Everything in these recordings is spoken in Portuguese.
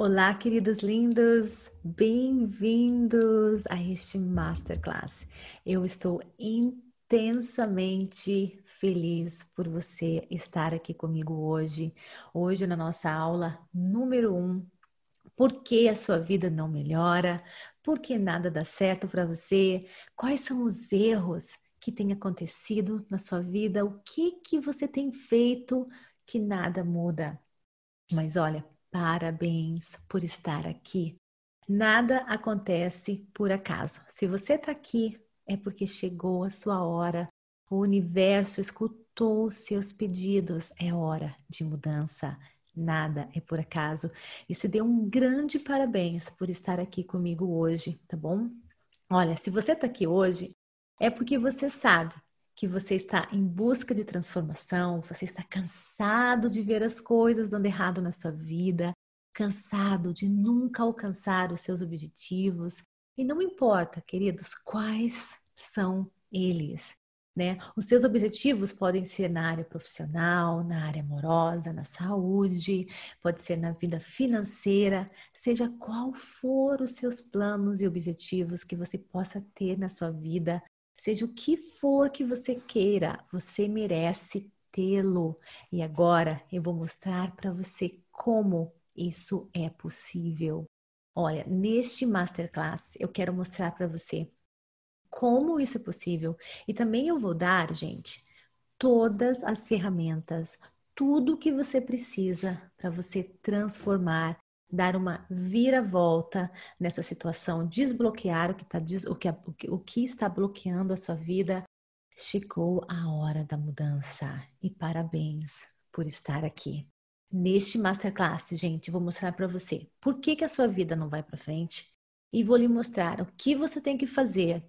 Olá, queridos lindos, bem-vindos a este Masterclass. Eu estou intensamente feliz por você estar aqui comigo hoje. Hoje, na nossa aula número um, por que a sua vida não melhora? Por que nada dá certo para você? Quais são os erros que têm acontecido na sua vida? O que que você tem feito que nada muda? Mas olha, Parabéns por estar aqui. Nada acontece por acaso. Se você está aqui, é porque chegou a sua hora. O universo escutou seus pedidos. É hora de mudança. Nada é por acaso. E se dê um grande parabéns por estar aqui comigo hoje, tá bom? Olha, se você está aqui hoje, é porque você sabe que você está em busca de transformação, você está cansado de ver as coisas dando errado na sua vida, cansado de nunca alcançar os seus objetivos. E não importa, queridos, quais são eles. Né? Os seus objetivos podem ser na área profissional, na área amorosa, na saúde, pode ser na vida financeira, seja qual for os seus planos e objetivos que você possa ter na sua vida, Seja o que for que você queira, você merece tê-lo. E agora eu vou mostrar para você como isso é possível. Olha, neste masterclass eu quero mostrar para você como isso é possível e também eu vou dar, gente, todas as ferramentas, tudo que você precisa para você transformar dar uma viravolta nessa situação, desbloquear o que, tá, o, que, o, que, o que está bloqueando a sua vida. Chegou a hora da mudança e parabéns por estar aqui. Neste Masterclass, gente, vou mostrar para você por que, que a sua vida não vai para frente e vou lhe mostrar o que você tem que fazer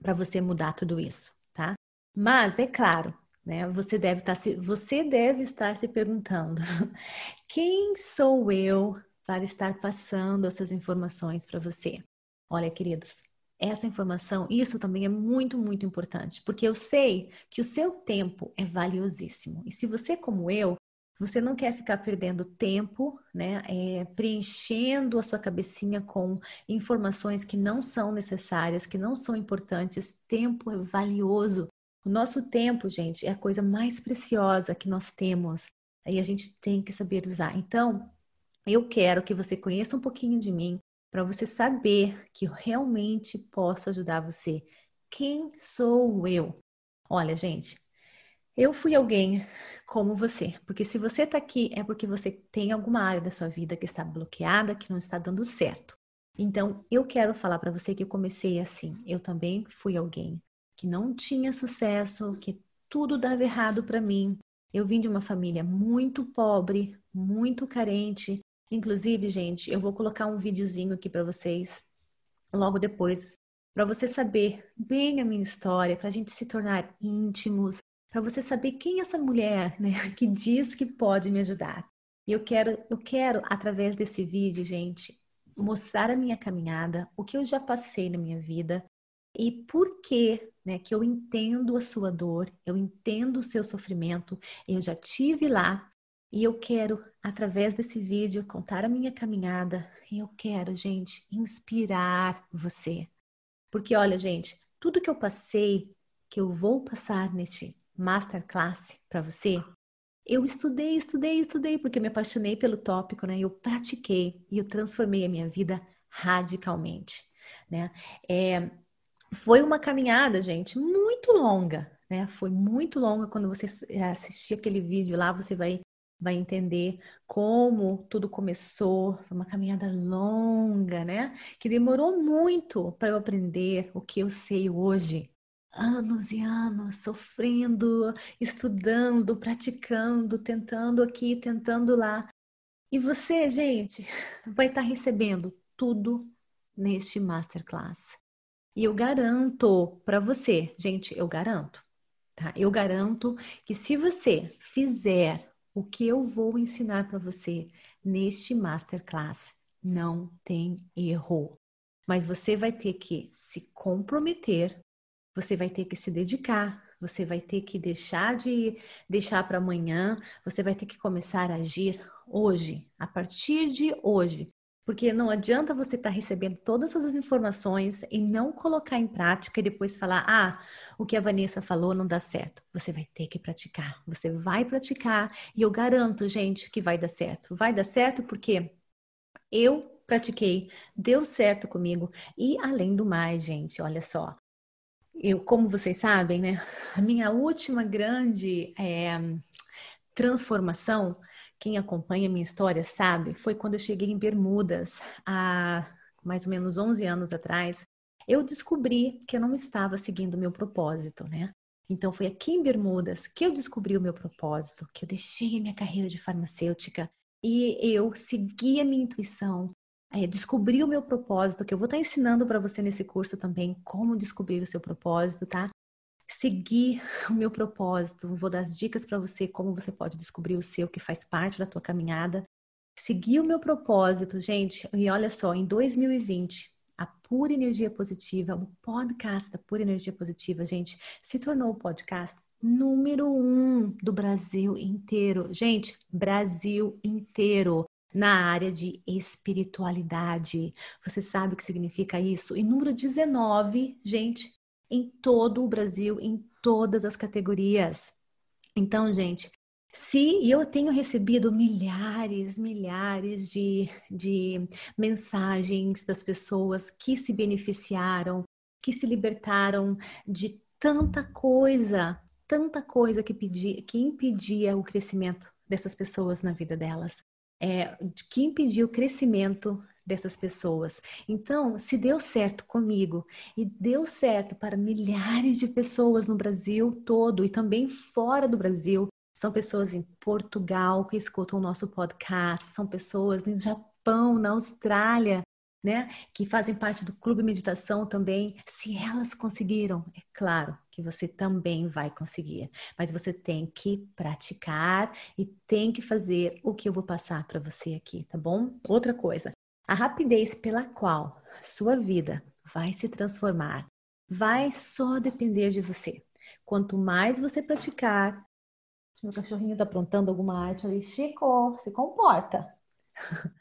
para você mudar tudo isso, tá? Mas, é claro, né, você deve estar tá se, você deve estar se perguntando: quem sou eu para estar passando essas informações para você. Olha, queridos, essa informação, isso também é muito, muito importante, porque eu sei que o seu tempo é valiosíssimo. E se você, como eu, você não quer ficar perdendo tempo, né, é, preenchendo a sua cabecinha com informações que não são necessárias, que não são importantes. Tempo é valioso. O nosso tempo, gente, é a coisa mais preciosa que nós temos. Aí a gente tem que saber usar. Então, eu quero que você conheça um pouquinho de mim para você saber que eu realmente posso ajudar você. Quem sou eu? Olha, gente, eu fui alguém como você, porque se você está aqui é porque você tem alguma área da sua vida que está bloqueada, que não está dando certo. Então, eu quero falar para você que eu comecei assim. Eu também fui alguém que não tinha sucesso, que tudo dava errado para mim. Eu vim de uma família muito pobre, muito carente, Inclusive, gente, eu vou colocar um videozinho aqui para vocês logo depois, para você saber bem a minha história, para a gente se tornar íntimos, para você saber quem é essa mulher, né, que diz que pode me ajudar. E eu quero, eu quero através desse vídeo, gente, mostrar a minha caminhada, o que eu já passei na minha vida e por que, né, que eu entendo a sua dor, eu entendo o seu sofrimento, eu já tive lá e eu quero, através desse vídeo, contar a minha caminhada. E eu quero, gente, inspirar você. Porque, olha, gente, tudo que eu passei, que eu vou passar neste masterclass para você, eu estudei, estudei, estudei, porque eu me apaixonei pelo tópico, né? Eu pratiquei e eu transformei a minha vida radicalmente, né? É, foi uma caminhada, gente, muito longa, né? Foi muito longa. Quando você assistir aquele vídeo lá, você vai vai entender como tudo começou. Uma caminhada longa, né? Que demorou muito para eu aprender o que eu sei hoje. Anos e anos sofrendo, estudando, praticando, tentando aqui, tentando lá. E você, gente, vai estar tá recebendo tudo neste masterclass. E eu garanto para você, gente, eu garanto, tá? Eu garanto que se você fizer o que eu vou ensinar para você neste masterclass não tem erro. Mas você vai ter que se comprometer, você vai ter que se dedicar, você vai ter que deixar de deixar para amanhã, você vai ter que começar a agir hoje, a partir de hoje. Porque não adianta você estar tá recebendo todas essas informações e não colocar em prática e depois falar: ah, o que a Vanessa falou não dá certo. Você vai ter que praticar. Você vai praticar e eu garanto, gente, que vai dar certo. Vai dar certo porque eu pratiquei, deu certo comigo. E além do mais, gente, olha só. Eu, como vocês sabem, né? A minha última grande é, transformação quem acompanha minha história sabe, foi quando eu cheguei em Bermudas, há mais ou menos 11 anos atrás. Eu descobri que eu não estava seguindo o meu propósito, né? Então foi aqui em Bermudas que eu descobri o meu propósito, que eu deixei a minha carreira de farmacêutica e eu segui a minha intuição, é, descobri o meu propósito, que eu vou estar ensinando para você nesse curso também como descobrir o seu propósito, tá? Seguir o meu propósito, vou dar as dicas para você como você pode descobrir o seu que faz parte da tua caminhada. Seguir o meu propósito, gente, e olha só, em 2020, a Pura Energia Positiva, o podcast da Pura Energia Positiva, gente, se tornou o podcast número um do Brasil inteiro. Gente, Brasil inteiro na área de espiritualidade. Você sabe o que significa isso? E número 19, gente, em todo o Brasil, em todas as categorias. Então, gente, se eu tenho recebido milhares, milhares de, de mensagens das pessoas que se beneficiaram, que se libertaram de tanta coisa, tanta coisa que, pedia, que impedia o crescimento dessas pessoas na vida delas, é, que impedia o crescimento dessas pessoas. Então, se deu certo comigo e deu certo para milhares de pessoas no Brasil todo e também fora do Brasil, são pessoas em Portugal que escutam o nosso podcast, são pessoas no Japão, na Austrália, né, que fazem parte do Clube Meditação também. Se elas conseguiram, é claro que você também vai conseguir, mas você tem que praticar e tem que fazer o que eu vou passar para você aqui, tá bom? Outra coisa, a rapidez pela qual sua vida vai se transformar vai só depender de você. Quanto mais você praticar, meu cachorrinho está aprontando alguma arte ali, Chico, se comporta.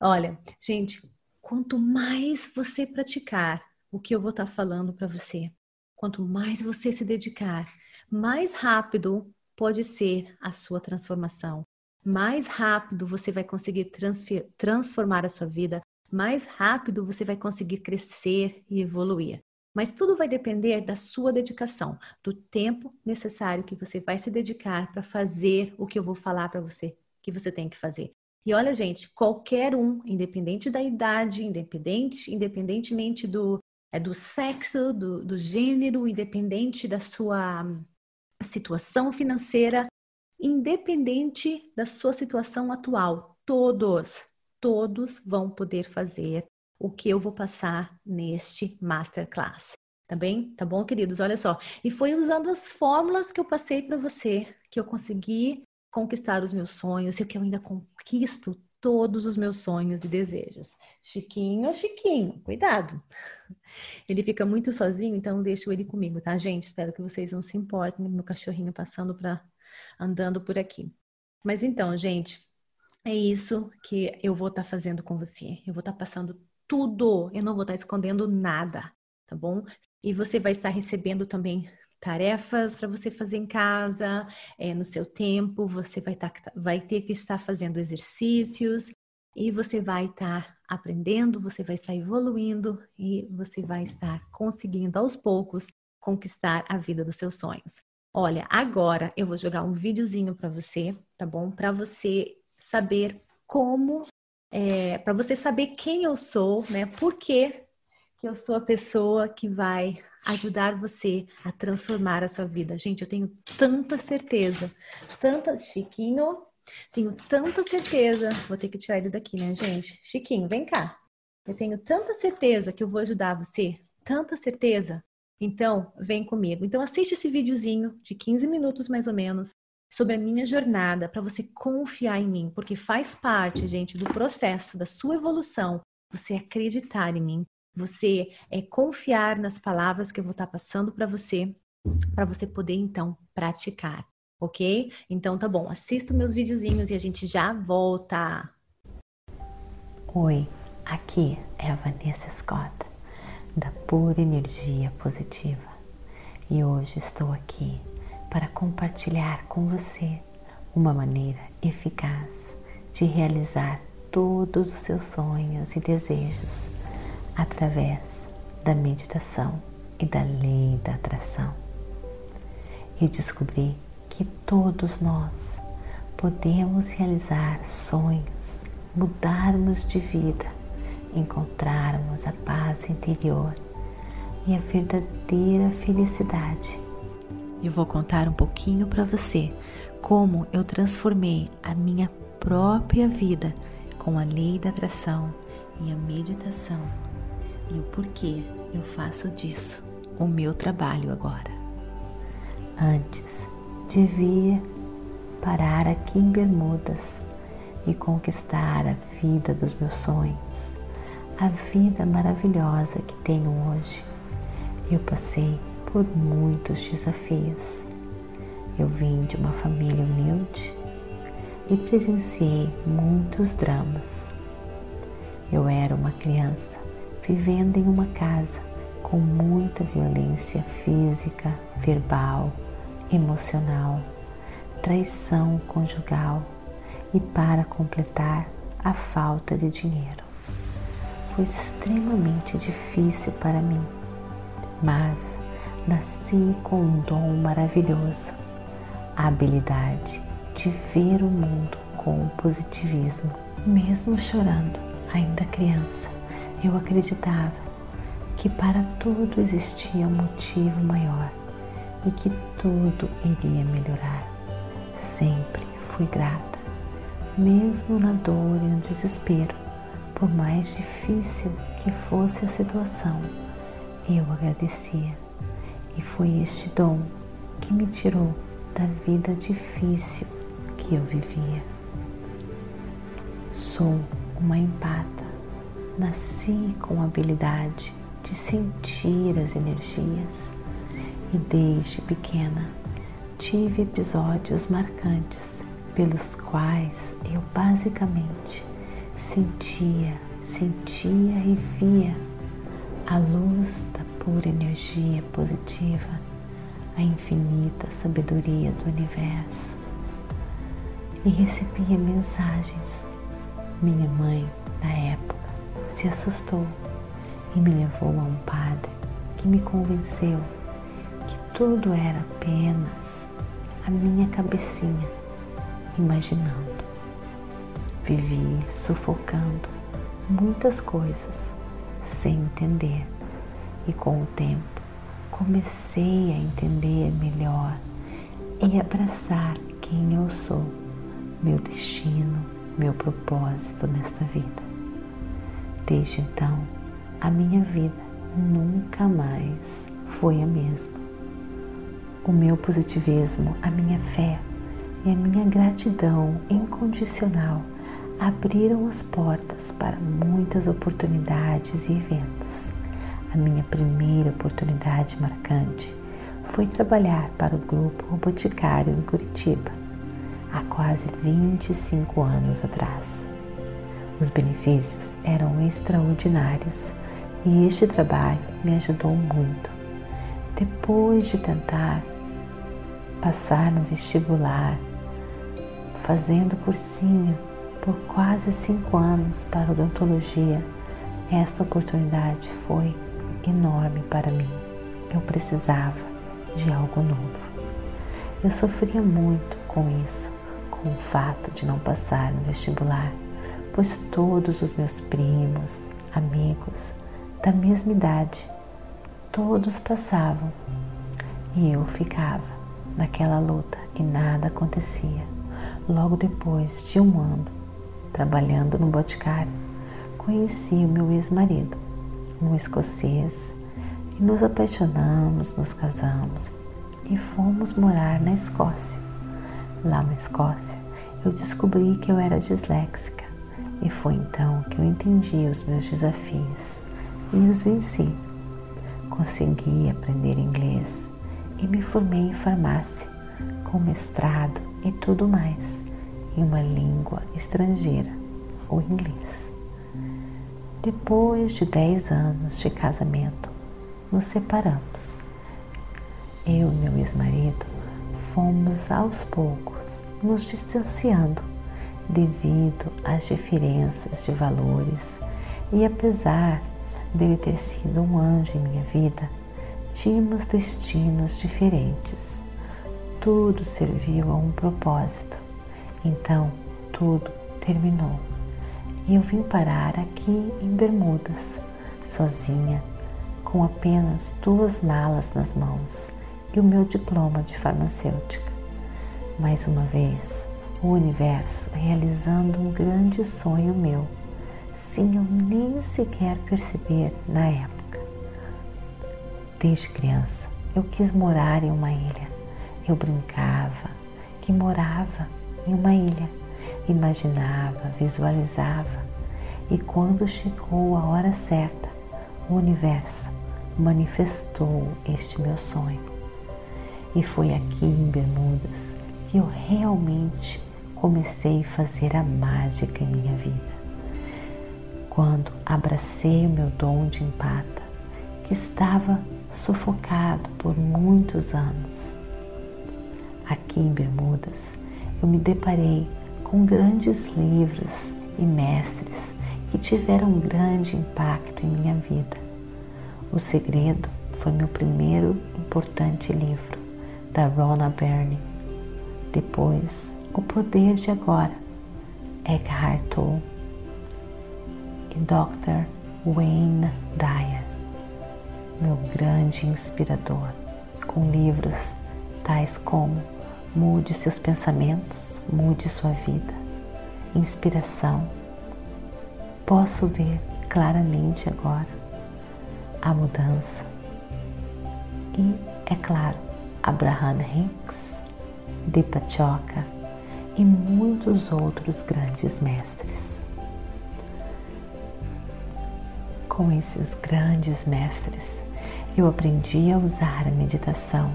Olha, gente, quanto mais você praticar o que eu vou estar tá falando para você, quanto mais você se dedicar, mais rápido pode ser a sua transformação mais rápido você vai conseguir transformar a sua vida, mais rápido você vai conseguir crescer e evoluir. Mas tudo vai depender da sua dedicação, do tempo necessário que você vai se dedicar para fazer o que eu vou falar para você que você tem que fazer. E olha, gente, qualquer um, independente da idade, independente, independentemente do, é, do sexo, do, do gênero, independente da sua situação financeira, independente da sua situação atual. Todos, todos vão poder fazer o que eu vou passar neste masterclass. Tá bem? Tá bom, queridos? Olha só. E foi usando as fórmulas que eu passei para você que eu consegui conquistar os meus sonhos e que eu ainda conquisto todos os meus sonhos e desejos. Chiquinho, Chiquinho, cuidado. Ele fica muito sozinho, então deixo ele comigo, tá, gente? Espero que vocês não se importem, meu cachorrinho passando para andando por aqui. Mas então, gente, é isso que eu vou estar tá fazendo com você. Eu vou estar tá passando tudo, eu não vou estar tá escondendo nada, tá bom? E você vai estar recebendo também tarefas para você fazer em casa, é, no seu tempo, você vai, tá, vai ter que estar fazendo exercícios e você vai estar aprendendo, você vai estar evoluindo e você vai estar conseguindo aos poucos conquistar a vida dos seus sonhos. Olha, agora eu vou jogar um videozinho para você, tá bom? Para você saber como, é, para você saber quem eu sou, né? Por que eu sou a pessoa que vai ajudar você a transformar a sua vida. Gente, eu tenho tanta certeza, tanta Chiquinho, tenho tanta certeza. Vou ter que tirar ele daqui, né, gente? Chiquinho, vem cá. Eu tenho tanta certeza que eu vou ajudar você, tanta certeza então, vem comigo. Então, assiste esse videozinho de 15 minutos mais ou menos sobre a minha jornada para você confiar em mim, porque faz parte, gente, do processo da sua evolução. Você acreditar em mim, você é confiar nas palavras que eu vou estar passando para você para você poder então praticar, ok? Então tá bom, assista meus videozinhos e a gente já volta. Oi, aqui é a Vanessa Scott, da Pura Energia Positiva, e hoje estou aqui para compartilhar com você uma maneira eficaz de realizar todos os seus sonhos e desejos através da meditação e da lei da atração. E descobri que todos nós podemos realizar sonhos, mudarmos de vida, encontrarmos a paz interior e a verdadeira felicidade. Eu vou contar um pouquinho para você como eu transformei a minha própria vida com a lei da atração e a meditação e o porquê eu faço disso o meu trabalho agora. Antes, devia parar aqui em Bermudas e conquistar a vida dos meus sonhos, a vida maravilhosa que tenho hoje. Eu passei por muitos desafios. Eu vim de uma família humilde e presenciei muitos dramas. Eu era uma criança vivendo em uma casa com muita violência física, verbal, emocional, traição conjugal e, para completar, a falta de dinheiro. Foi extremamente difícil para mim, mas nasci com um dom maravilhoso, a habilidade de ver o mundo com positivismo. Mesmo chorando, ainda criança, eu acreditava que para tudo existia um motivo maior e que tudo iria melhorar. Sempre fui grata, mesmo na dor e no desespero, por mais difícil que fosse a situação, eu agradecia. E foi este dom que me tirou da vida difícil que eu vivia. Sou uma empata, nasci com a habilidade de sentir as energias e desde pequena tive episódios marcantes pelos quais eu basicamente sentia, sentia e via a luz da pura energia positiva, a infinita sabedoria do universo e recebia mensagens. Minha mãe, na época, se assustou e me levou a um padre que me convenceu que tudo era apenas a minha cabecinha imaginando. Vivi sufocando muitas coisas sem entender e com o tempo comecei a entender melhor e abraçar quem eu sou, meu destino, meu propósito nesta vida. Desde então, a minha vida nunca mais foi a mesma. O meu positivismo, a minha fé e a minha gratidão incondicional abriram as portas para muitas oportunidades e eventos. A minha primeira oportunidade marcante foi trabalhar para o grupo Boticário em Curitiba, há quase 25 anos atrás. Os benefícios eram extraordinários e este trabalho me ajudou muito. Depois de tentar passar no vestibular, fazendo cursinho por quase cinco anos para odontologia, esta oportunidade foi enorme para mim. Eu precisava de algo novo. Eu sofria muito com isso, com o fato de não passar no vestibular, pois todos os meus primos, amigos, da mesma idade. Todos passavam e eu ficava naquela luta e nada acontecia. Logo depois de um ano trabalhando no boticário, conheci o meu ex-marido, um escocês, e nos apaixonamos, nos casamos e fomos morar na Escócia. Lá na Escócia, eu descobri que eu era disléxica e foi então que eu entendi os meus desafios e os venci. Consegui aprender inglês e me formei em farmácia, com mestrado e tudo mais, em uma língua estrangeira, o inglês. Depois de 10 anos de casamento, nos separamos. Eu e meu ex-marido fomos aos poucos nos distanciando devido às diferenças de valores e apesar dele ter sido um anjo em minha vida, tínhamos destinos diferentes. Tudo serviu a um propósito. Então, tudo terminou. E eu vim parar aqui em Bermudas, sozinha, com apenas duas malas nas mãos e o meu diploma de farmacêutica. Mais uma vez, o universo realizando um grande sonho meu, sem eu nem sequer perceber na época. Desde criança, eu quis morar em uma ilha. Eu brincava que morava em uma ilha, imaginava, visualizava, e quando chegou a hora certa, o universo manifestou este meu sonho. E foi aqui em Bermudas que eu realmente comecei a fazer a mágica em minha vida. Quando abracei o meu dom de empata, que estava sufocado por muitos anos. Aqui em Bermudas, eu me deparei com grandes livros e mestres que tiveram um grande impacto em minha vida. O Segredo foi meu primeiro importante livro, da Rona Byrne. Depois, O Poder de Agora, Eckhart Tolle e Dr. Wayne Dyer meu grande inspirador, com livros tais como Mude seus pensamentos, mude sua vida, inspiração. Posso ver claramente agora a mudança. E, é claro, Abraham Hicks, Deepa Chokra e muitos outros grandes mestres. Com esses grandes mestres, eu aprendi a usar a meditação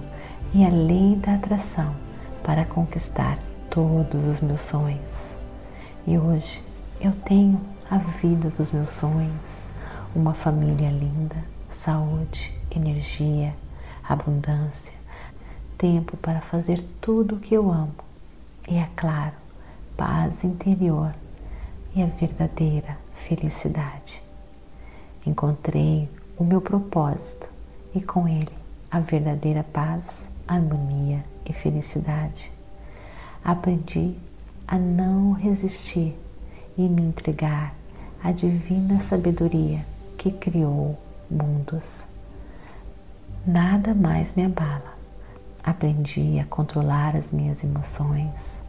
e a lei da atração para conquistar todos os meus sonhos. E hoje eu tenho a vida dos meus sonhos, uma família linda, saúde, energia, abundância, tempo para fazer tudo o que eu amo e, é claro, paz interior e a verdadeira felicidade. Encontrei o meu propósito e com ele a verdadeira paz, harmonia e felicidade. Aprendi a não resistir e me entregar à divina sabedoria que criou mundos. Nada mais me abala. Aprendi a controlar as minhas emoções.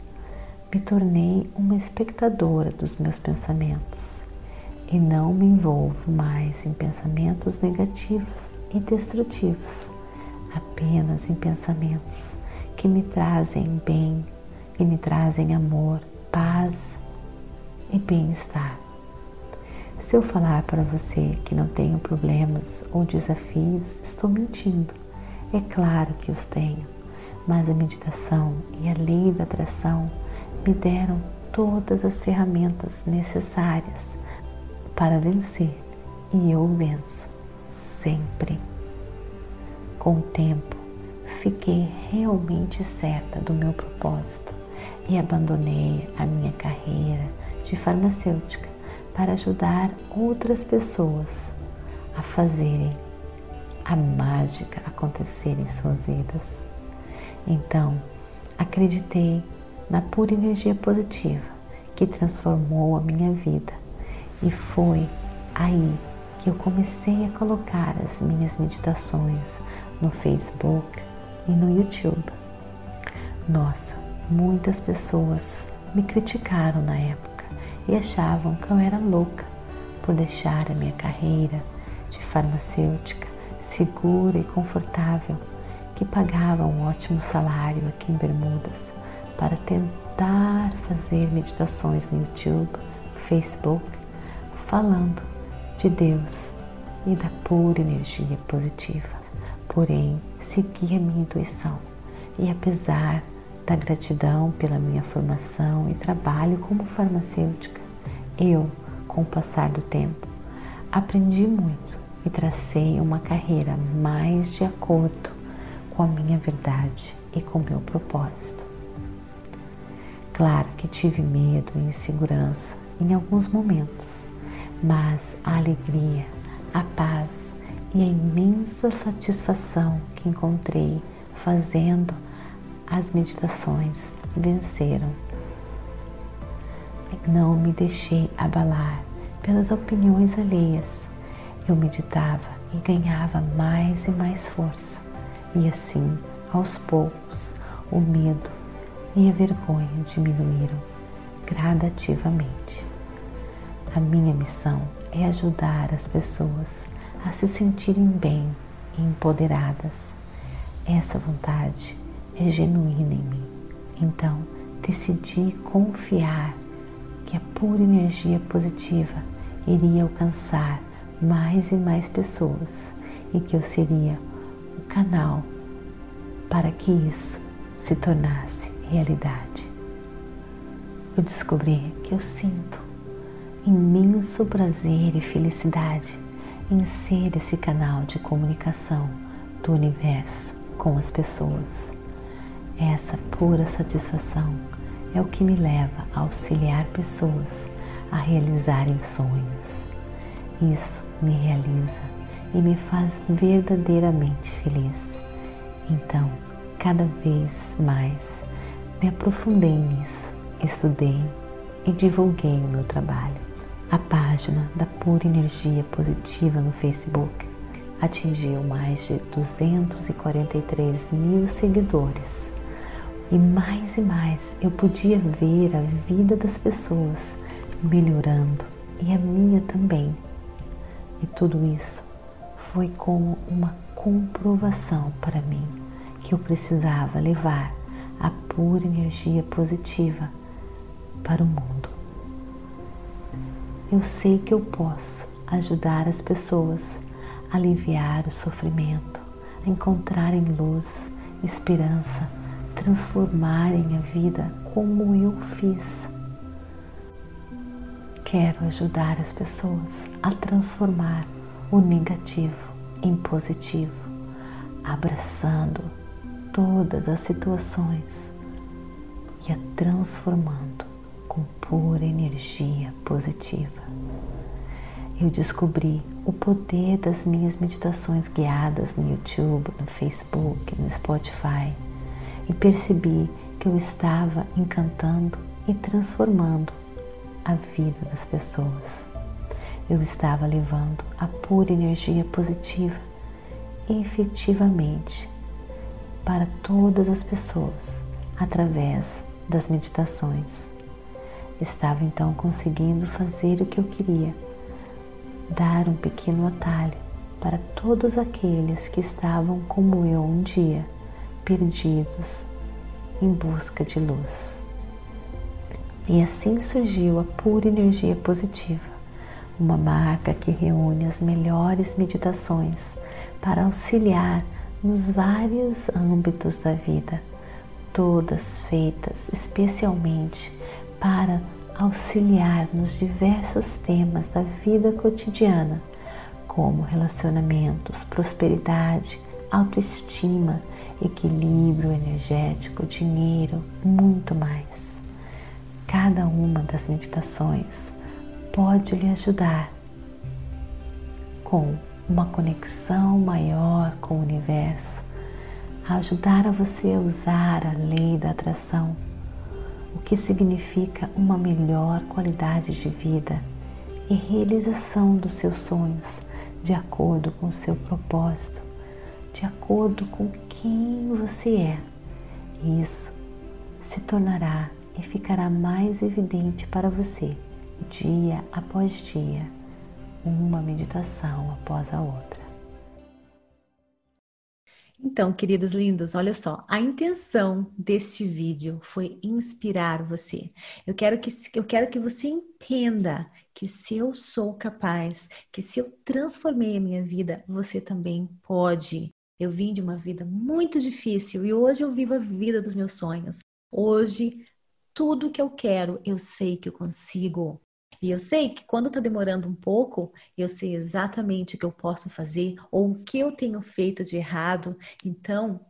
Me tornei uma espectadora dos meus pensamentos e não me envolvo mais em pensamentos negativos e destrutivos, apenas em pensamentos que me trazem bem, que me trazem amor, paz e bem-estar. Se eu falar para você que não tenho problemas ou desafios, estou mentindo. É claro que os tenho, mas a meditação e a lei da atração me deram todas as ferramentas necessárias para vencer e eu venço sempre. Com o tempo, fiquei realmente certa do meu propósito e abandonei a minha carreira de farmacêutica para ajudar outras pessoas a fazerem a mágica acontecer em suas vidas. Então, acreditei na pura energia positiva que transformou a minha vida e foi aí que eu comecei a colocar as minhas meditações no Facebook e no YouTube. Nossa, muitas pessoas me criticaram na época e achavam que eu era louca por deixar a minha carreira de farmacêutica segura e confortável, que pagava um ótimo salário aqui em Bermudas, para tentar fazer meditações no YouTube, Facebook, falando de Deus e da pura energia positiva. Porém segui a minha intuição e apesar da gratidão pela minha formação e trabalho como farmacêutica, eu, com o passar do tempo, aprendi muito e tracei uma carreira mais de acordo com a minha verdade e com meu propósito. Claro que tive medo e insegurança em alguns momentos, mas a alegria, a paz e a imensa satisfação que encontrei fazendo as meditações venceram. Não me deixei abalar pelas opiniões alheias. Eu meditava e ganhava mais e mais força, e assim, aos poucos, o medo e a vergonha diminuíram gradativamente. A minha missão é ajudar as pessoas a se sentirem bem e empoderadas. Essa vontade é genuína em mim. Então, decidi confiar que a pura energia positiva iria alcançar mais e mais pessoas e que eu seria o canal para que isso se tornasse realidade. Eu descobri que eu sinto imenso prazer e felicidade em ser esse canal de comunicação do universo com as pessoas. Essa pura satisfação é o que me leva a auxiliar pessoas a realizarem sonhos. Isso me realiza e me faz verdadeiramente feliz. Então, cada vez mais me aprofundei nisso, estudei e divulguei o meu trabalho. A página da Pura Energia Positiva no Facebook atingiu mais de 243 mil seguidores. E mais e mais eu podia ver a vida das pessoas melhorando e a minha também. E tudo isso foi como uma comprovação para mim que eu precisava levar a pura energia positiva para o mundo eu sei que eu posso ajudar as pessoas a aliviar o sofrimento, a encontrarem luz, esperança, transformarem a vida como eu fiz. Quero ajudar as pessoas a transformar o negativo em positivo, abraçando todas as situações e a transformando com pura energia positiva. Eu descobri o poder das minhas meditações guiadas no YouTube, no Facebook, no Spotify e percebi que eu estava encantando e transformando a vida das pessoas. Eu estava levando a pura energia positiva efetivamente para todas as pessoas através das meditações. Estava então conseguindo fazer o que eu queria, dar um pequeno atalho para todos aqueles que estavam como eu um dia, perdidos em busca de luz. E assim surgiu a pura energia positiva, uma marca que reúne as melhores meditações para auxiliar nos vários âmbitos da vida, todas feitas especialmente para auxiliar nos diversos temas da vida cotidiana, como relacionamentos, prosperidade, autoestima, equilíbrio energético, dinheiro, muito mais. Cada uma das meditações pode lhe ajudar com uma conexão maior com o universo, a ajudar a você a usar a lei da atração o que significa uma melhor qualidade de vida e realização dos seus sonhos de acordo com o seu propósito, de acordo com quem você é. Isso se tornará e ficará mais evidente para você dia após dia, uma meditação após a outra. Então, queridos lindos, olha só, a intenção deste vídeo foi inspirar você. Eu quero que eu quero que você entenda que se eu sou capaz, que se eu transformei a minha vida, você também pode. Eu vim de uma vida muito difícil e hoje eu vivo a vida dos meus sonhos. Hoje, tudo que eu quero, eu sei que eu consigo. E eu sei que quando está demorando um pouco, eu sei exatamente o que eu posso fazer ou o que eu tenho feito de errado. Então,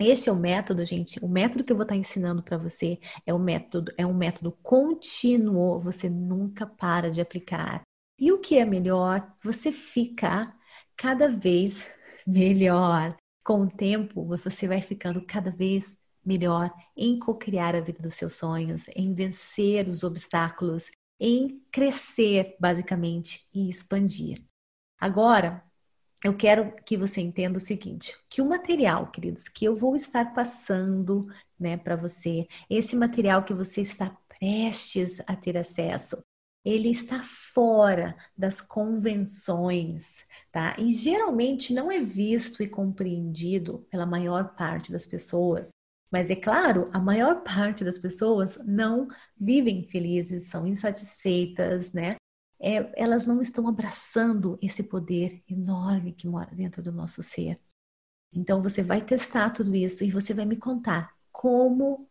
este é o método, gente. O método que eu vou estar tá ensinando para você é um método, é um método contínuo. Você nunca para de aplicar. E o que é melhor? Você ficar cada vez melhor. Com o tempo, você vai ficando cada vez melhor em co-criar a vida dos seus sonhos, em vencer os obstáculos, em crescer, basicamente, e expandir. Agora, eu quero que você entenda o seguinte: que o material, queridos, que eu vou estar passando, né, para você, esse material que você está prestes a ter acesso, ele está fora das convenções, tá? E geralmente não é visto e compreendido pela maior parte das pessoas. Mas é claro, a maior parte das pessoas não vivem felizes, são insatisfeitas, né? É, elas não estão abraçando esse poder enorme que mora dentro do nosso ser. Então você vai testar tudo isso e você vai me contar como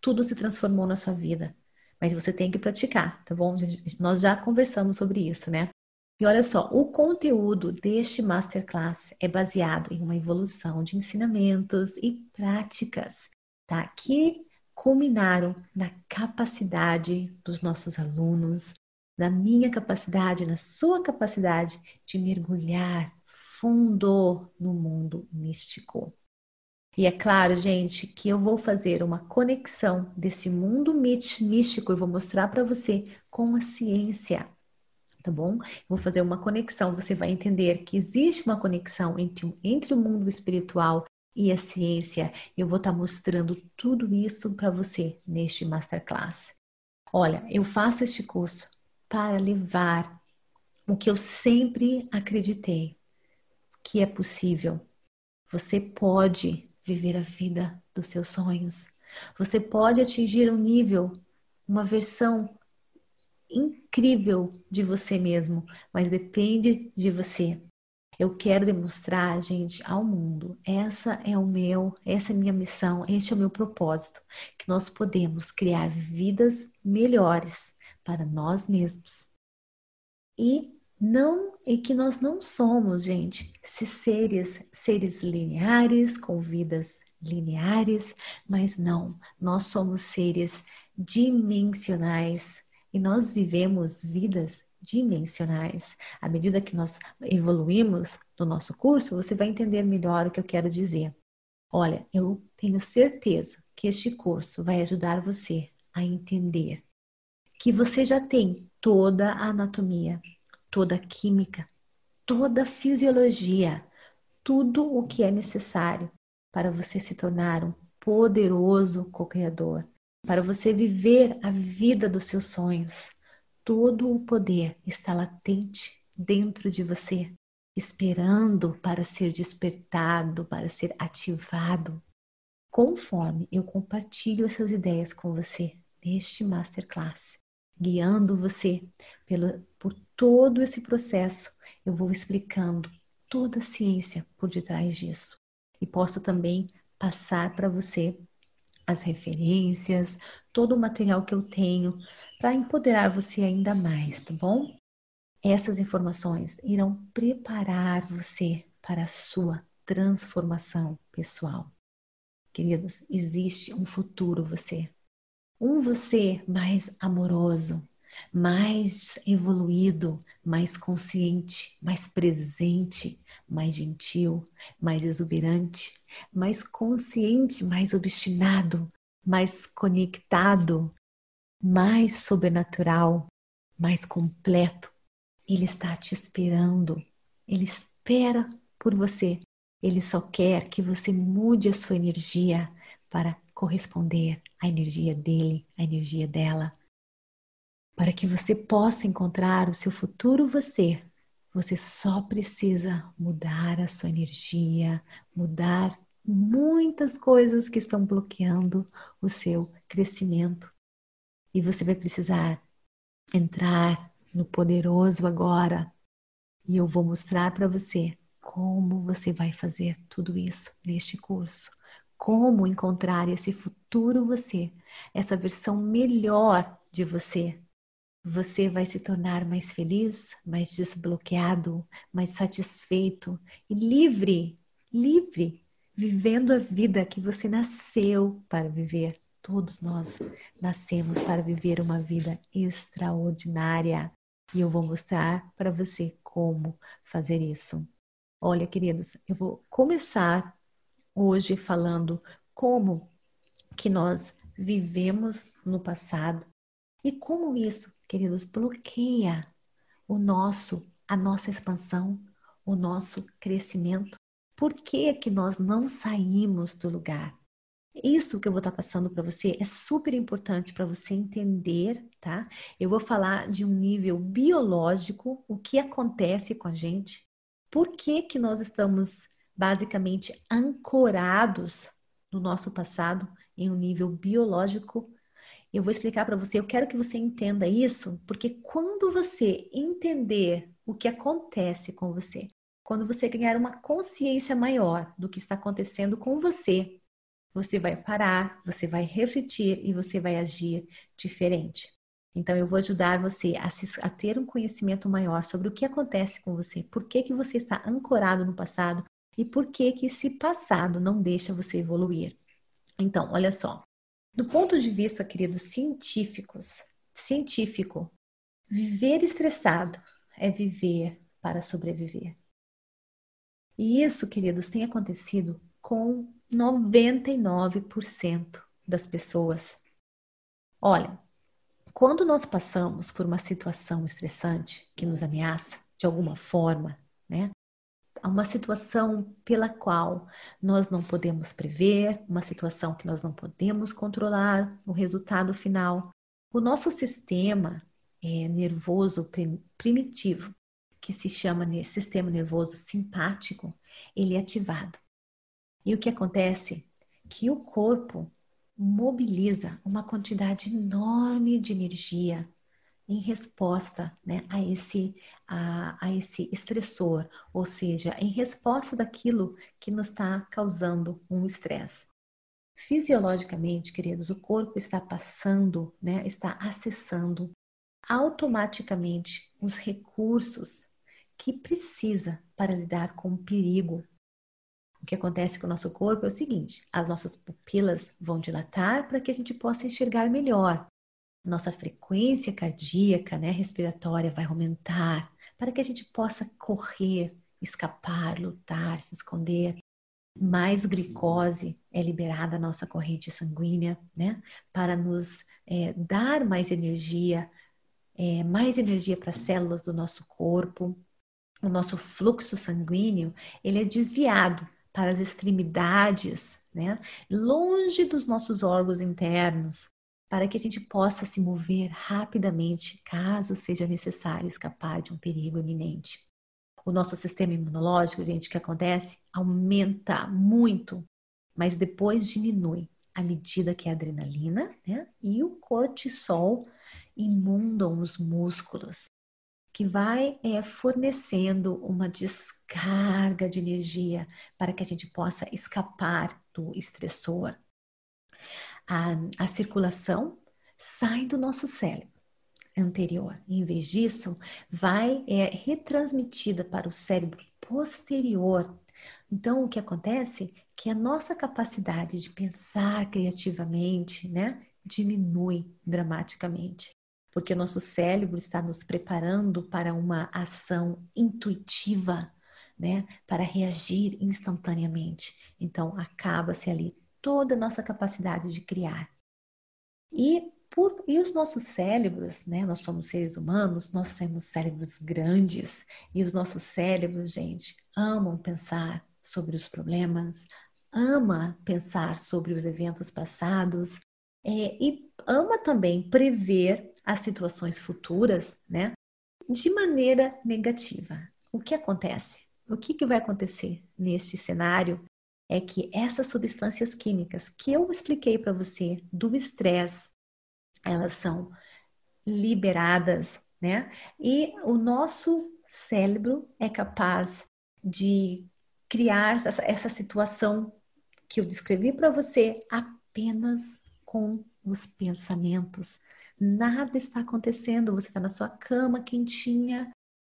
tudo se transformou na sua vida. Mas você tem que praticar, tá bom? Nós já conversamos sobre isso, né? E olha só, o conteúdo deste masterclass é baseado em uma evolução de ensinamentos e práticas tá? que culminaram na capacidade dos nossos alunos, na minha capacidade, na sua capacidade de mergulhar fundo no mundo místico. E é claro, gente, que eu vou fazer uma conexão desse mundo místico e vou mostrar para você com a ciência, tá bom? vou fazer uma conexão, você vai entender que existe uma conexão entre, entre o mundo espiritual e a ciência. Eu vou estar tá mostrando tudo isso para você neste masterclass. Olha, eu faço este curso para levar o que eu sempre acreditei que é possível. Você pode viver a vida dos seus sonhos. Você pode atingir um nível, uma versão incrível de você mesmo, mas depende de você. Eu quero demonstrar, gente, ao mundo. Essa é o meu, essa é a minha missão, este é o meu propósito, que nós podemos criar vidas melhores para nós mesmos. E não e que nós não somos, gente, se seres seres lineares com vidas lineares, mas não, nós somos seres dimensionais e nós vivemos vidas dimensionais. À medida que nós evoluímos no nosso curso, você vai entender melhor o que eu quero dizer. Olha, eu tenho certeza que este curso vai ajudar você a entender que você já tem toda a anatomia, toda a química, toda a fisiologia, tudo o que é necessário para você se tornar um poderoso co-criador, para você viver a vida dos seus sonhos, todo o poder está latente dentro de você, esperando para ser despertado, para ser ativado. Conforme eu compartilho essas ideias com você neste masterclass, guiando você pelo, por todo esse processo, eu vou explicando toda a ciência por detrás disso. E posso também passar para você as referências, todo o material que eu tenho para empoderar você ainda mais, tá bom? Essas informações irão preparar você para a sua transformação pessoal. Queridos, existe um futuro você. Um você mais amoroso, mais evoluído, mais consciente, mais presente, mais gentil, mais exuberante, mais consciente, mais obstinado, mais conectado, mais sobrenatural, mais completo. Ele está te esperando. Ele espera por você. Ele só quer que você mude a sua energia para corresponder à energia dele, à energia dela. Para que você possa encontrar o seu futuro você, você só precisa mudar a sua energia, mudar muitas coisas que estão bloqueando o seu crescimento. E você vai precisar entrar no poderoso agora. E eu vou mostrar para você como você vai fazer tudo isso neste curso. Como encontrar esse futuro você, essa versão melhor de você. Você vai se tornar mais feliz, mais desbloqueado, mais satisfeito e livre, livre, vivendo a vida que você nasceu para viver. Todos nós nascemos para viver uma vida extraordinária. E eu vou mostrar para você como fazer isso. Olha, queridos, eu vou começar hoje falando como que nós vivemos no passado e como isso, queridos, bloqueia o nosso, a nossa expansão, o nosso crescimento. Por que que nós não saímos do lugar? Isso que eu vou estar passando para você é super importante para você entender, tá? Eu vou falar de um nível biológico, o que acontece com a gente, por que, que nós estamos basicamente ancorados no nosso passado em um nível biológico. Eu vou explicar para você, eu quero que você entenda isso, porque quando você entender o que acontece com você, quando você ganhar uma consciência maior do que está acontecendo com você, você vai parar, você vai refletir e você vai agir diferente. Então, eu vou ajudar você a, se, a, ter um conhecimento maior sobre o que acontece com você, por que, que você está ancorado no passado e por que, que esse passado não deixa você evoluir. Então, olha só. Do ponto de vista, queridos científicos, científico, viver estressado é viver para sobreviver. E isso, queridos, tem acontecido com 99% das pessoas. Olha, quando nós passamos por uma situação estressante que nos ameaça de alguma forma, né? Uma situação pela qual nós não podemos prever, uma situação que nós não podemos controlar o resultado final. O nosso sistema é, nervoso primitivo, que se chama sistema nervoso simpático, ele é ativado. E o que acontece? Que o corpo mobiliza uma quantidade enorme de energia em resposta né, a, esse, a, a esse estressor, ou seja, em resposta daquilo que nos está causando um estresse. Fisiologicamente, queridos, o corpo está passando, né, está acessando automaticamente os recursos que precisa para lidar com o perigo o que acontece com o nosso corpo é o seguinte: as nossas pupilas vão dilatar para que a gente possa enxergar melhor. Nossa frequência cardíaca, né, respiratória vai aumentar para que a gente possa correr, escapar, lutar, se esconder. Mais glicose é liberada na nossa corrente sanguínea, né, para nos é, dar mais energia, é, mais energia para as células do nosso corpo. O nosso fluxo sanguíneo ele é desviado para as extremidades, né? longe dos nossos órgãos internos, para que a gente possa se mover rapidamente caso seja necessário escapar de um perigo iminente. O nosso sistema imunológico, gente, o que acontece? Aumenta muito, mas depois diminui à medida que a adrenalina né, e o cortisol inundam os músculos que vai é, fornecendo uma descarga de energia para que a gente possa escapar do estressor. A, a circulação sai do nosso cérebro anterior. Em vez disso, vai é retransmitida para o cérebro posterior. Então, o que acontece? Que a nossa capacidade de pensar criativamente, né, diminui dramaticamente porque o nosso cérebro está nos preparando para uma ação intuitiva, né, para reagir instantaneamente. Então, acaba-se ali toda a nossa capacidade de criar. E, por, e os nossos cérebros, né, nós somos seres humanos, nós temos cérebros grandes, e os nossos cérebros, gente, amam pensar sobre os problemas, ama pensar sobre os eventos passados, é, e ama também prever as situações futuras, né? De maneira negativa. O que acontece? O que, que vai acontecer neste cenário é que essas substâncias químicas que eu expliquei para você do estresse, elas são liberadas, né? E o nosso cérebro é capaz de criar essa, essa situação que eu descrevi para você apenas com os pensamentos. Nada está acontecendo, você está na sua cama quentinha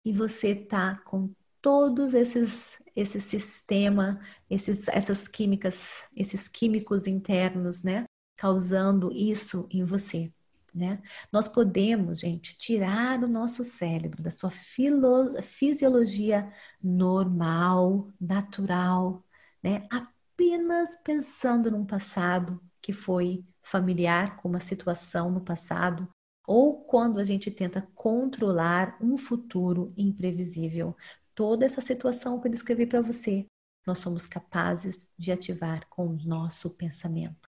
e você está com todos esses esse sistema, esses, essas químicas, esses químicos internos, né, causando isso em você. Né? Nós podemos, gente, tirar o nosso cérebro da sua filo, fisiologia normal, natural, né? apenas pensando num passado que foi familiar com uma situação no passado, ou quando a gente tenta controlar um futuro imprevisível. Toda essa situação que eu descrevi para você, nós somos capazes de ativar com o nosso pensamento.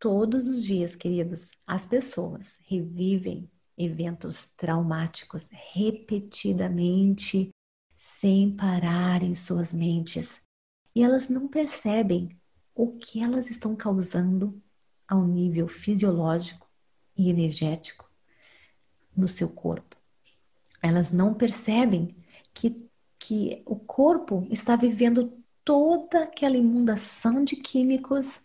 Todos os dias, queridos, as pessoas revivem eventos traumáticos repetidamente, sem parar em suas mentes. E elas não percebem o que elas estão causando ao nível fisiológico e energético no seu corpo. Elas não percebem que, que o corpo está vivendo toda aquela inundação de químicos,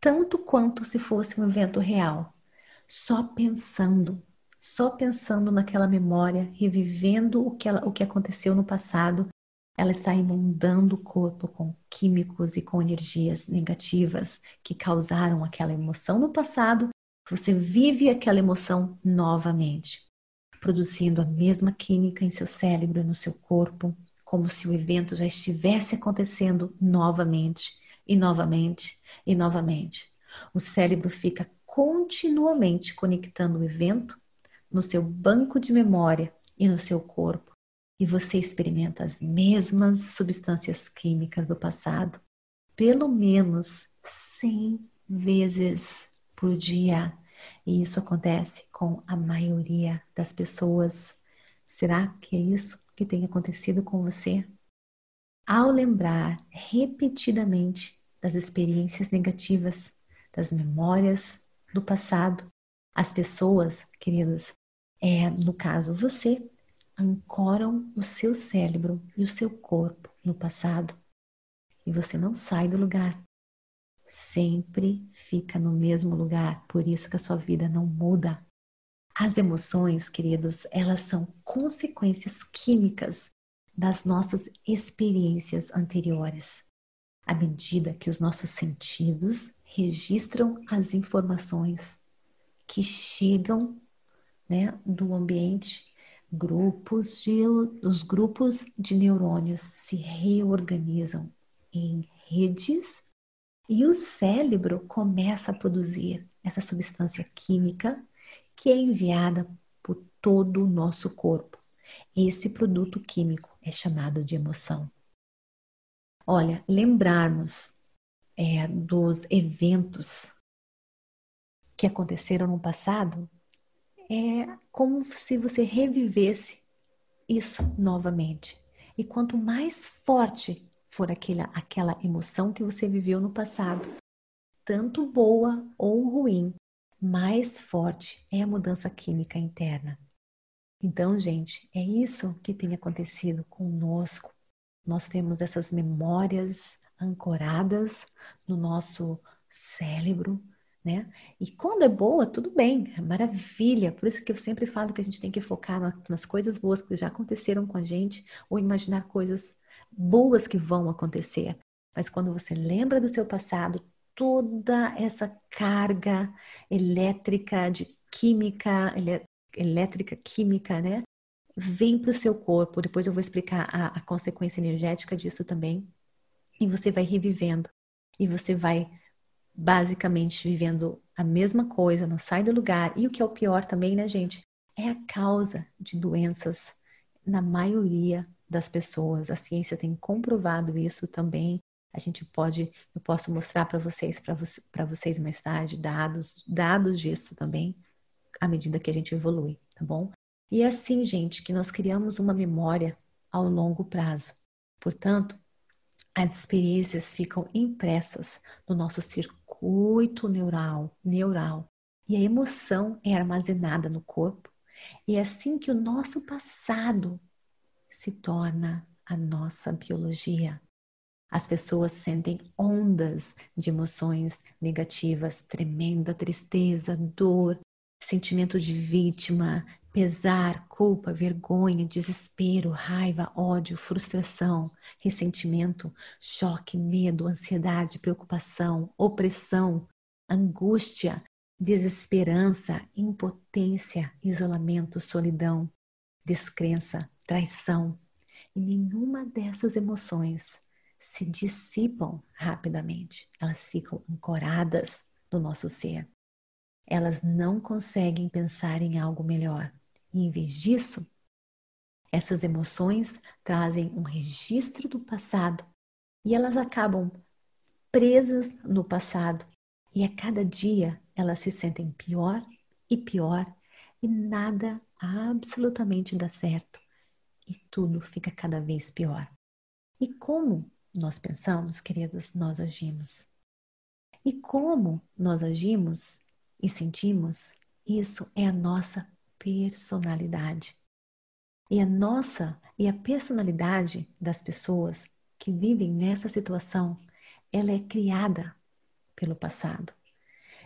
tanto quanto se fosse um evento real. Só pensando, só pensando naquela memória, revivendo o que, ela, o que aconteceu no passado, ela está inundando o corpo com químicos e com energias negativas que causaram aquela emoção no passado. Você vive aquela emoção novamente, produzindo a mesma química em seu cérebro e no seu corpo, como se o evento já estivesse acontecendo novamente e novamente e novamente. O cérebro fica continuamente conectando o evento no seu banco de memória e no seu corpo e você experimenta as mesmas substâncias químicas do passado, pelo menos 100 vezes por dia. E isso acontece com a maioria das pessoas. Será que é isso que tem acontecido com você? Ao lembrar repetidamente das experiências negativas, das memórias do passado, as pessoas, queridos, é, no caso você, ancoram o seu cérebro e o seu corpo no passado e você não sai do lugar. Sempre fica no mesmo lugar, por isso que a sua vida não muda. As emoções, queridos, elas são consequências químicas das nossas experiências anteriores. À medida que os nossos sentidos registram as informações que chegam né, do ambiente grupos de, os grupos de neurônios se reorganizam em redes e o cérebro começa a produzir essa substância química que é enviada por todo o nosso corpo. Esse produto químico é chamado de emoção. Olha, lembrarmos é, dos eventos que aconteceram no passado é como se você revivesse isso novamente. E quanto mais forte for aquela, aquela emoção que você viveu no passado, tanto boa ou ruim, mais forte é a mudança química interna. Então, gente, é isso que tem acontecido conosco. Nós temos essas memórias ancoradas no nosso cérebro, né? E quando é boa, tudo bem, é maravilha. Por isso que eu sempre falo que a gente tem que focar nas coisas boas que já aconteceram com a gente ou imaginar coisas boas que vão acontecer. Mas quando você lembra do seu passado, toda essa carga elétrica de química, elétrica, química, né? Vem para o seu corpo. Depois eu vou explicar a, a consequência energética disso também. E você vai revivendo. E você vai basicamente vivendo a mesma coisa, não sai do lugar. E o que é o pior também, né, gente? É a causa de doenças na maioria das pessoas. A ciência tem comprovado isso também. A gente pode, eu posso mostrar para vocês, para vocês mais tarde, dados, dados disso também, à medida que a gente evolui, tá bom? E é assim, gente, que nós criamos uma memória ao longo prazo. Portanto, as experiências ficam impressas no nosso circuito neural, neural e a emoção é armazenada no corpo. E é assim que o nosso passado se torna a nossa biologia. As pessoas sentem ondas de emoções negativas, tremenda tristeza, dor, sentimento de vítima, pesar, culpa, vergonha, desespero, raiva, ódio, frustração, ressentimento, choque, medo, ansiedade, preocupação, opressão, angústia, desesperança, impotência, isolamento, solidão, descrença, traição. E nenhuma dessas emoções se dissipam rapidamente, elas ficam ancoradas no nosso ser. Elas não conseguem pensar em algo melhor. E em vez disso, essas emoções trazem um registro do passado e elas acabam presas no passado. E a cada dia elas se sentem pior e pior e nada absolutamente dá certo. E tudo fica cada vez pior. E como nós pensamos, queridos, nós agimos. E como nós agimos e sentimos, isso é a nossa personalidade. E a nossa e a personalidade das pessoas que vivem nessa situação, ela é criada pelo passado.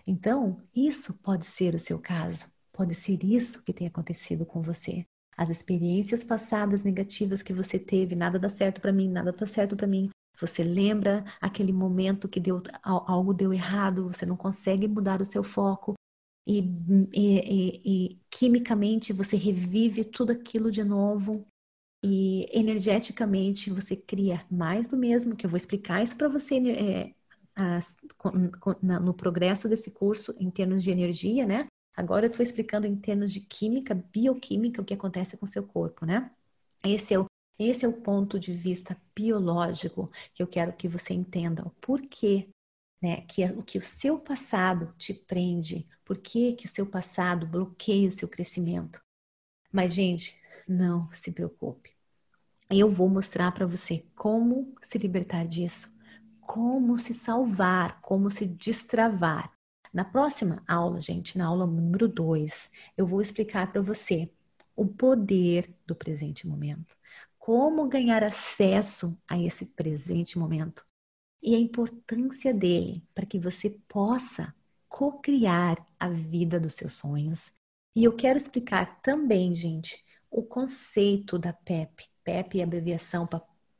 Então, isso pode ser o seu caso, pode ser isso que tem acontecido com você. As experiências passadas negativas que você teve, nada dá certo para mim, nada dá certo para mim, você lembra aquele momento que deu, algo deu errado, você não consegue mudar o seu foco e, e, e, e quimicamente você revive tudo aquilo de novo e energeticamente você cria mais do mesmo, que eu vou explicar isso para você é, as, no progresso desse curso em termos de energia, né? Agora eu estou explicando em termos de química, bioquímica, o que acontece com o seu corpo, né? Esse é o esse é o ponto de vista biológico que eu quero que você entenda. O porquê né, que o que o seu passado te prende, por que, que o seu passado bloqueia o seu crescimento. Mas, gente, não se preocupe. Eu vou mostrar para você como se libertar disso, como se salvar, como se destravar. Na próxima aula, gente, na aula número 2, eu vou explicar para você o poder do presente momento como ganhar acesso a esse presente momento e a importância dele para que você possa co-criar a vida dos seus sonhos. E eu quero explicar também, gente, o conceito da PEP. PEP é abreviação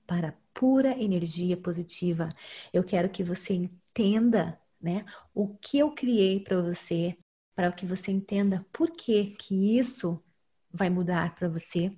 para, pura energia positiva. Eu quero que você entenda, né, o que eu criei para você, para que você entenda por que que isso vai mudar para você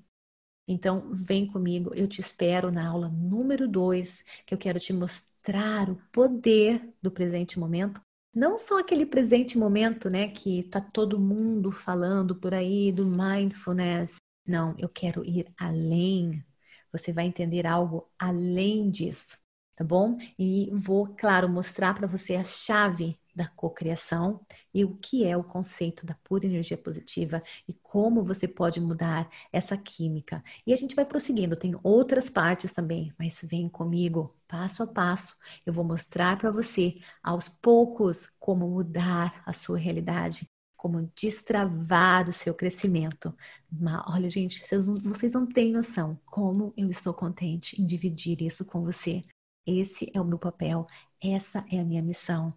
então, vem comigo, eu te espero na aula número 2, que eu quero te mostrar o poder do presente momento. Não só aquele presente momento, né, que tá todo mundo falando por aí do mindfulness. Não, eu quero ir além. Você vai entender algo além disso, tá bom? E vou, claro, mostrar para você a chave da cocriação e o que é o conceito da pura energia positiva e como você pode mudar essa química. E a gente vai prosseguindo, tem outras partes também, mas vem comigo, passo a passo. Eu vou mostrar para você aos poucos como mudar a sua realidade, como destravar o seu crescimento. Mas, olha, gente, vocês não, vocês não têm noção como eu estou contente em dividir isso com você. Esse é o meu papel, essa é a minha missão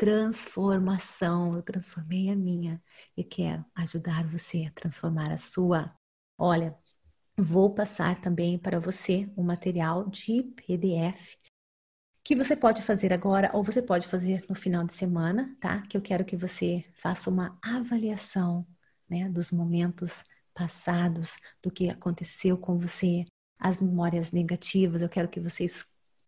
transformação. Eu transformei a minha e quero ajudar você a transformar a sua. Olha, vou passar também para você um material de PDF que você pode fazer agora ou você pode fazer no final de semana, tá? Que eu quero que você faça uma avaliação, né, dos momentos passados, do que aconteceu com você, as memórias negativas. Eu quero que você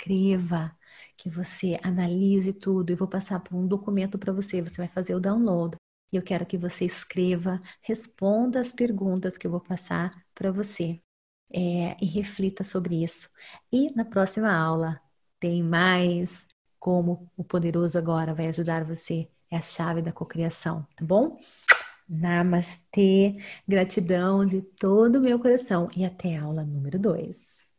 escreva que você analise tudo e vou passar por um documento para você. Você vai fazer o download. E eu quero que você escreva, responda as perguntas que eu vou passar para você é, e reflita sobre isso. E na próxima aula tem mais como o poderoso agora vai ajudar você. É a chave da cocriação, tá bom? Namastê, gratidão de todo o meu coração e até a aula número 2.